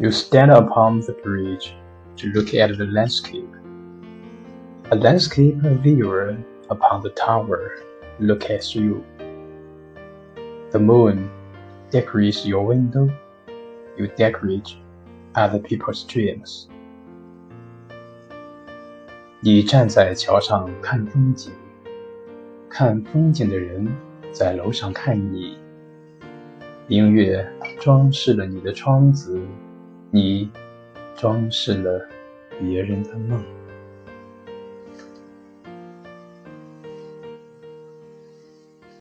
You stand upon the bridge to look at the landscape. A landscape viewer upon the tower look at you. The moon decorates your window. You decorate other people's dreams. 你站在桥上看风景，看风景的人在楼上看你。音乐装饰了你的窗子， 你装饰了别人的梦。